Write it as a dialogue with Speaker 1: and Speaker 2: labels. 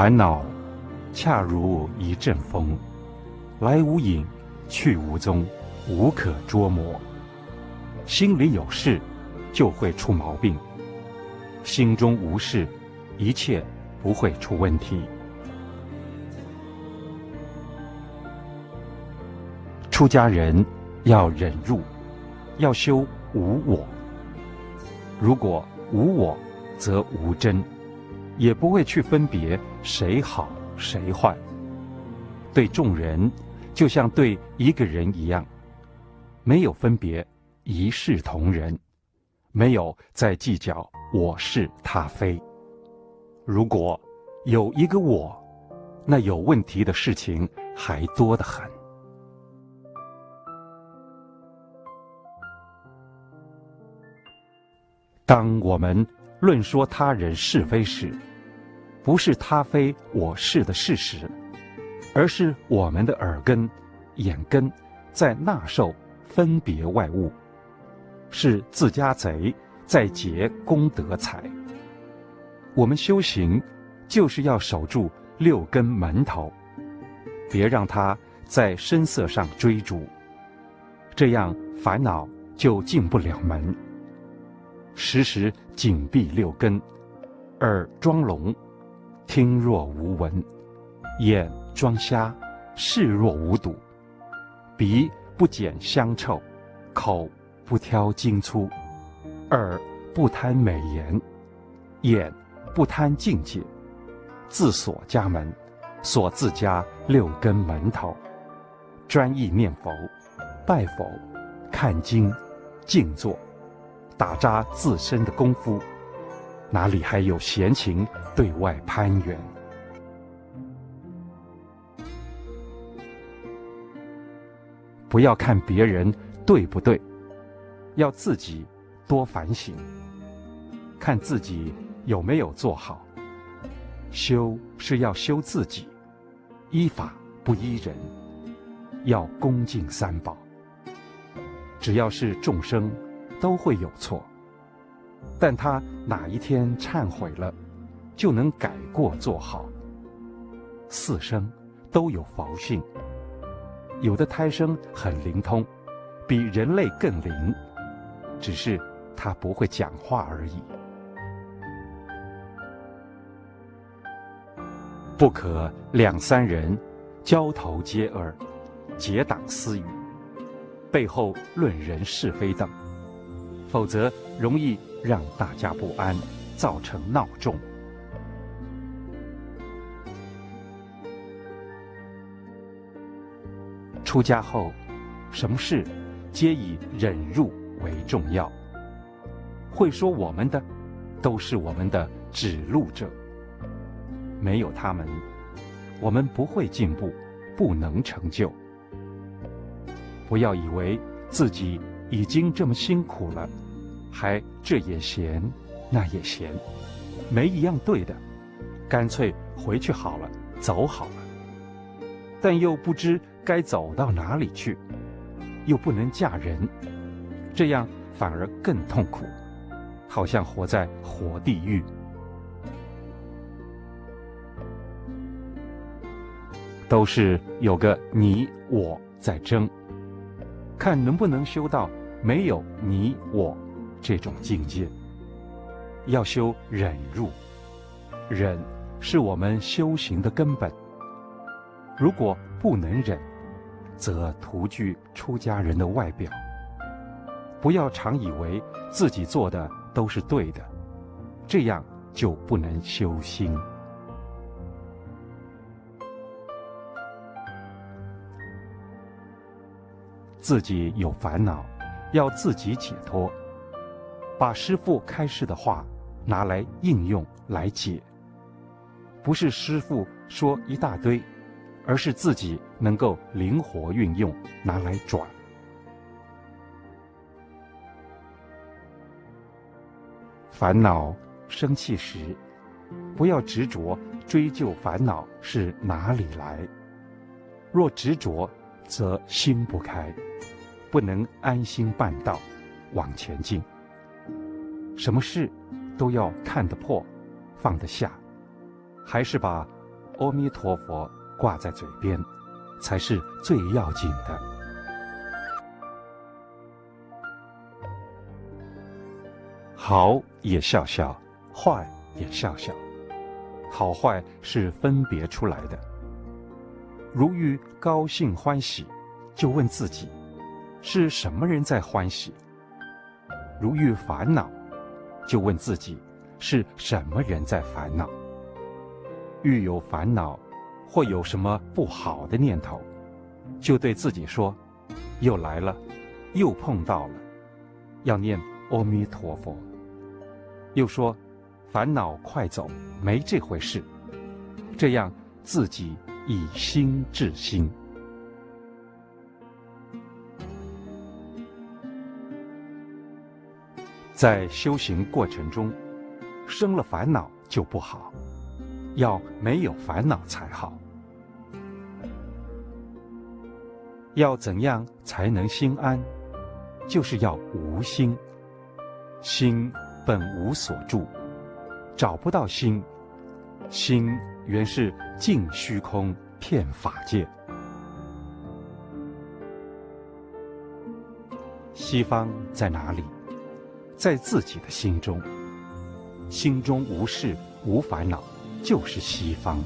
Speaker 1: 烦恼，恰如一阵风，来无影，去无踪，无可捉摸。心里有事，就会出毛病；心中无事，一切不会出问题。出家人要忍辱，要修无我。如果无我，则无真，也不会去分别谁好谁坏。对众人，就像对一个人一样，没有分别，一视同仁，没有再计较我是他非。如果有一个我，那有问题的事情还多得很。当我们论说他人是非时，不是他非我是的事实，而是我们的耳根、眼根在纳受分别外物，是自家贼在劫功德财。我们修行就是要守住六根门头，别让它在声色上追逐，这样烦恼就进不了门。时时紧闭六根，耳装聋，听若无闻；眼装瞎，视若无睹；鼻不减香臭，口不挑精粗，耳不贪美言，眼不贪境界。自锁家门，锁自家六根门头，专意念佛、拜佛、看经、静坐。打扎自身的功夫，哪里还有闲情对外攀缘？不要看别人对不对，要自己多反省，看自己有没有做好。修是要修自己，依法不依人，要恭敬三宝。只要是众生。都会有错，但他哪一天忏悔了，就能改过做好。四生都有佛性，有的胎生很灵通，比人类更灵，只是他不会讲话而已。不可两三人交头接耳，结党私语，背后论人是非等。否则容易让大家不安，造成闹众。出家后，什么事皆以忍辱为重要。会说我们的，都是我们的指路者。没有他们，我们不会进步，不能成就。不要以为自己。已经这么辛苦了，还这也嫌，那也嫌，没一样对的，干脆回去好了，走好了。但又不知该走到哪里去，又不能嫁人，这样反而更痛苦，好像活在火地狱。都是有个你我在争，看能不能修到。没有你我这种境界，要修忍辱，忍是我们修行的根本。如果不能忍，则徒具出家人的外表。不要常以为自己做的都是对的，这样就不能修心。自己有烦恼。要自己解脱，把师父开示的话拿来应用来解，不是师父说一大堆，而是自己能够灵活运用拿来转。烦恼生气时，不要执着追究烦恼是哪里来，若执着，则心不开。不能安心办道，往前进。什么事都要看得破，放得下，还是把阿弥陀佛挂在嘴边，才是最要紧的。好也笑笑，坏也笑笑，好坏是分别出来的。如遇高兴欢喜，就问自己，是什么人在欢喜？如遇烦恼，就问自己，是什么人在烦恼？遇有烦恼，或有什么不好的念头，就对自己说：“又来了，又碰到了，要念阿弥陀佛。”又说：“烦恼快走，没这回事。”这样自己以心治心。在修行过程中，生了烦恼就不好。要没有烦恼才好。要怎样才能心安？就是要无心。心本无所住，找不到心。心原是尽虚空遍法界。西方在哪里？在自己的心中。心中无事，无烦恼。就是西方。